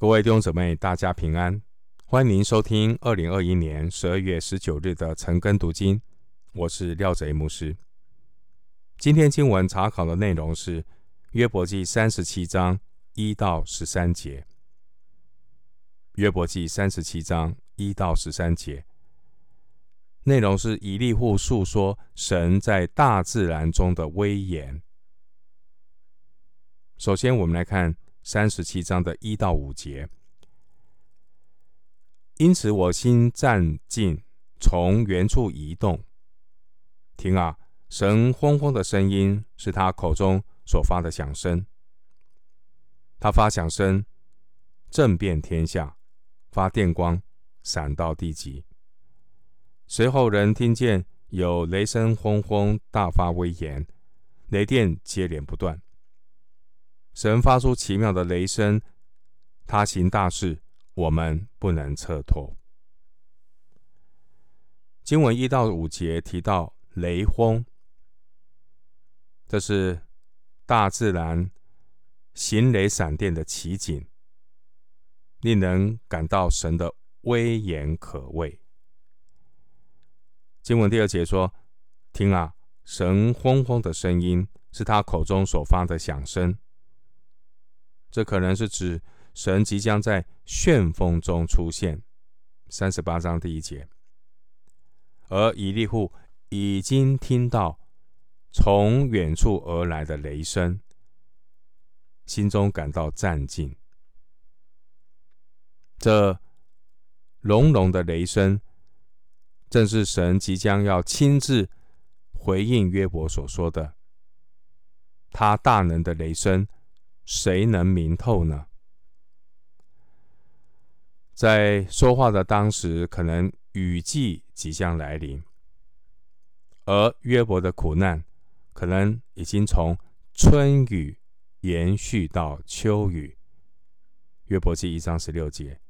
各位弟兄姊妹，大家平安！欢迎您收听二零二一年十二月十九日的晨更读经。我是廖贼牧师。今天经文查考的内容是约伯记三十七章一到十三节。约伯记三十七章一到十三节内容是以利户述说神在大自然中的威严。首先，我们来看。三十七章的一到五节，因此我心战兢，从原处移动。听啊，神轰轰的声音是他口中所发的响声。他发响声，震遍天下，发电光，闪到地极。随后人听见有雷声轰轰，大发威严，雷电接连不断。神发出奇妙的雷声，他行大事，我们不能测透。经文一到五节提到雷轰，这是大自然行雷闪电的奇景，令人感到神的威严可畏。经文第二节说：“听啊，神轰轰的声音是他口中所发的响声。”这可能是指神即将在旋风中出现，三十八章第一节。而以利户已经听到从远处而来的雷声，心中感到战兢。这隆隆的雷声，正是神即将要亲自回应约伯所说的，他大能的雷声。谁能明透呢？在说话的当时，可能雨季即将来临，而约伯的苦难可能已经从春雨延续到秋雨。约伯记一章十六节，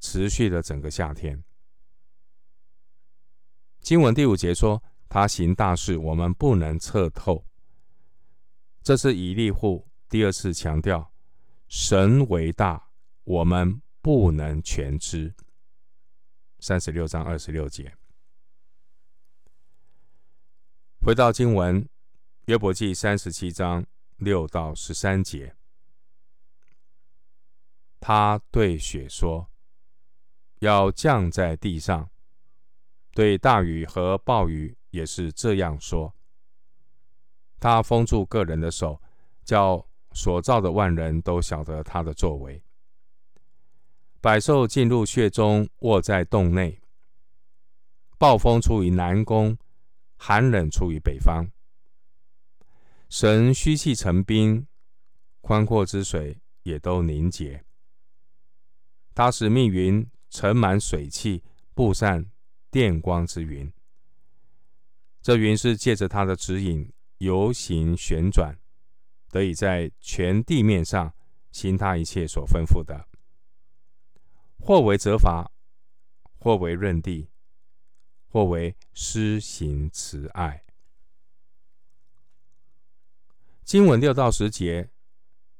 持续了整个夏天。经文第五节说：“他行大事，我们不能测透。”这是以利户。第二次强调，神为大，我们不能全知。三十六章二十六节，回到经文，约伯记三十七章六到十三节，他对雪说：“要降在地上。”对大雨和暴雨也是这样说。他封住个人的手，叫。所造的万人都晓得他的作为。百兽进入穴中，卧在洞内。暴风出于南宫，寒冷出于北方。神虚气成冰，宽阔之水也都凝结。他使密云盛满水汽，布散电光之云。这云是借着他的指引游行旋转。得以在全地面上行他一切所吩咐的，或为责罚，或为润地，或为施行慈爱。经文六到十节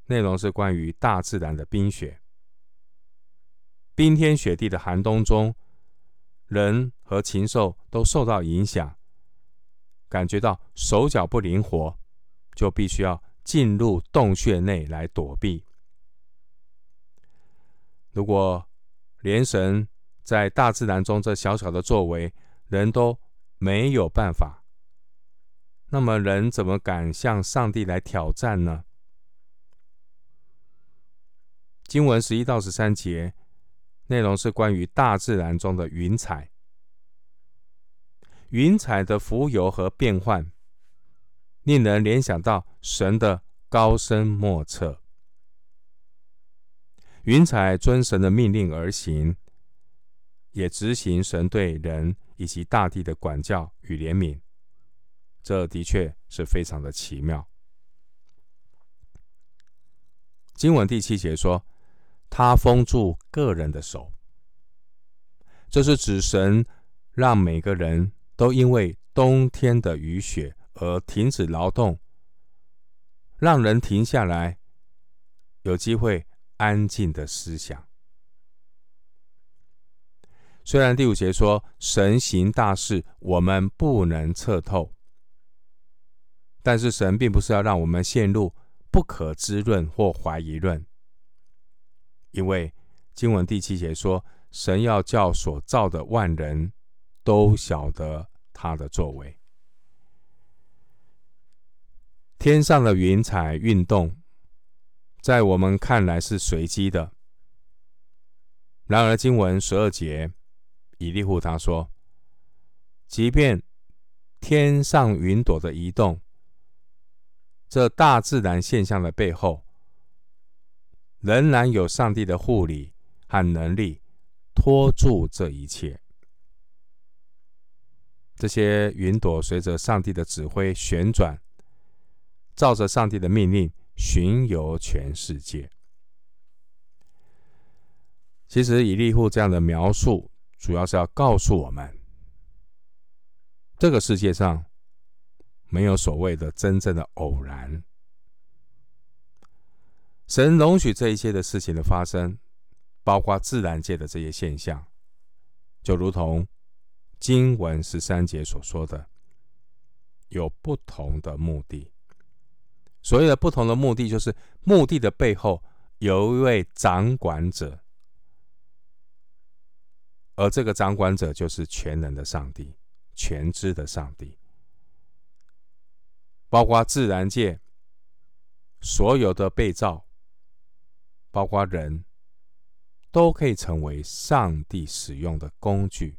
内容是关于大自然的冰雪，冰天雪地的寒冬中，人和禽兽都受到影响，感觉到手脚不灵活，就必须要。进入洞穴内来躲避。如果连神在大自然中这小小的作为，人都没有办法，那么人怎么敢向上帝来挑战呢？经文十一到十三节内容是关于大自然中的云彩，云彩的浮游和变换。令人联想到神的高深莫测。云彩遵神的命令而行，也执行神对人以及大地的管教与怜悯。这的确是非常的奇妙。经文第七节说：“他封住个人的手。”这是指神让每个人都因为冬天的雨雪。而停止劳动，让人停下来，有机会安静的思想。虽然第五节说神行大事，我们不能测透，但是神并不是要让我们陷入不可知论或怀疑论，因为经文第七节说，神要叫所造的万人都晓得他的作为。天上的云彩运动，在我们看来是随机的，然而经文十二节。以利户他说：“即便天上云朵的移动，这大自然现象的背后，仍然有上帝的护理和能力托住这一切。这些云朵随着上帝的指挥旋转，照着上帝的命令巡游全世界。其实，以利户这样的描述。”主要是要告诉我们，这个世界上没有所谓的真正的偶然。神容许这一切的事情的发生，包括自然界的这些现象，就如同经文十三节所说的，有不同的目的。所谓的不同的目的，就是目的的背后有一位掌管者。而这个掌管者就是全能的上帝，全知的上帝，包括自然界所有的被造，包括人，都可以成为上帝使用的工具，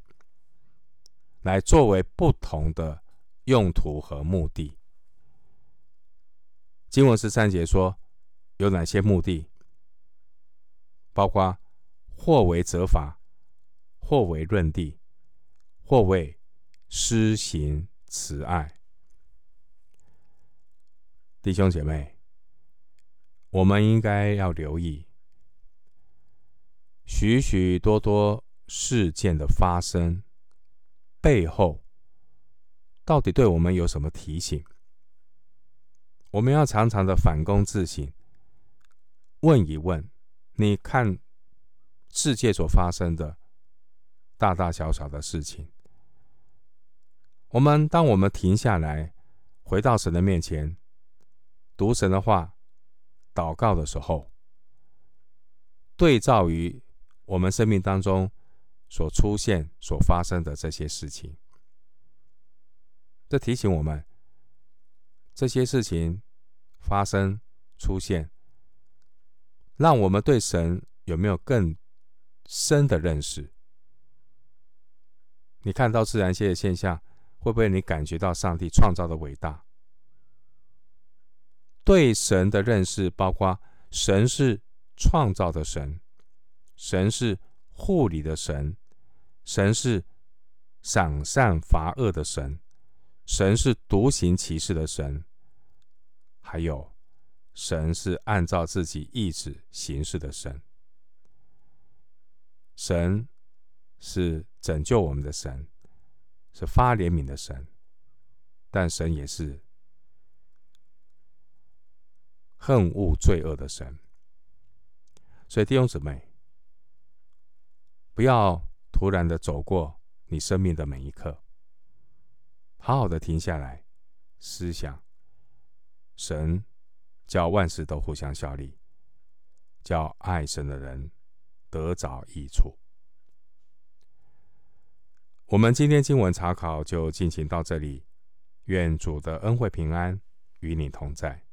来作为不同的用途和目的。经文十三节说，有哪些目的？包括或为责罚。或为论地，或为施行慈爱。弟兄姐妹，我们应该要留意许许多多事件的发生背后，到底对我们有什么提醒？我们要常常的反躬自省，问一问：你看世界所发生的。大大小小的事情，我们当我们停下来，回到神的面前，读神的话，祷告的时候，对照于我们生命当中所出现、所发生的这些事情，这提醒我们，这些事情发生、出现，让我们对神有没有更深的认识？你看到自然界的现象，会不会你感觉到上帝创造的伟大？对神的认识，包括神是创造的神，神是护理的神，神是赏善罚恶的神，神是独行其事的神，还有神是按照自己意志行事的神，神。是拯救我们的神，是发怜悯的神，但神也是恨恶罪恶的神。所以弟兄姊妹，不要突然的走过你生命的每一刻，好好的停下来思想，神叫万事都互相效力，叫爱神的人得着益处。我们今天经文查考就进行到这里，愿主的恩惠平安与你同在。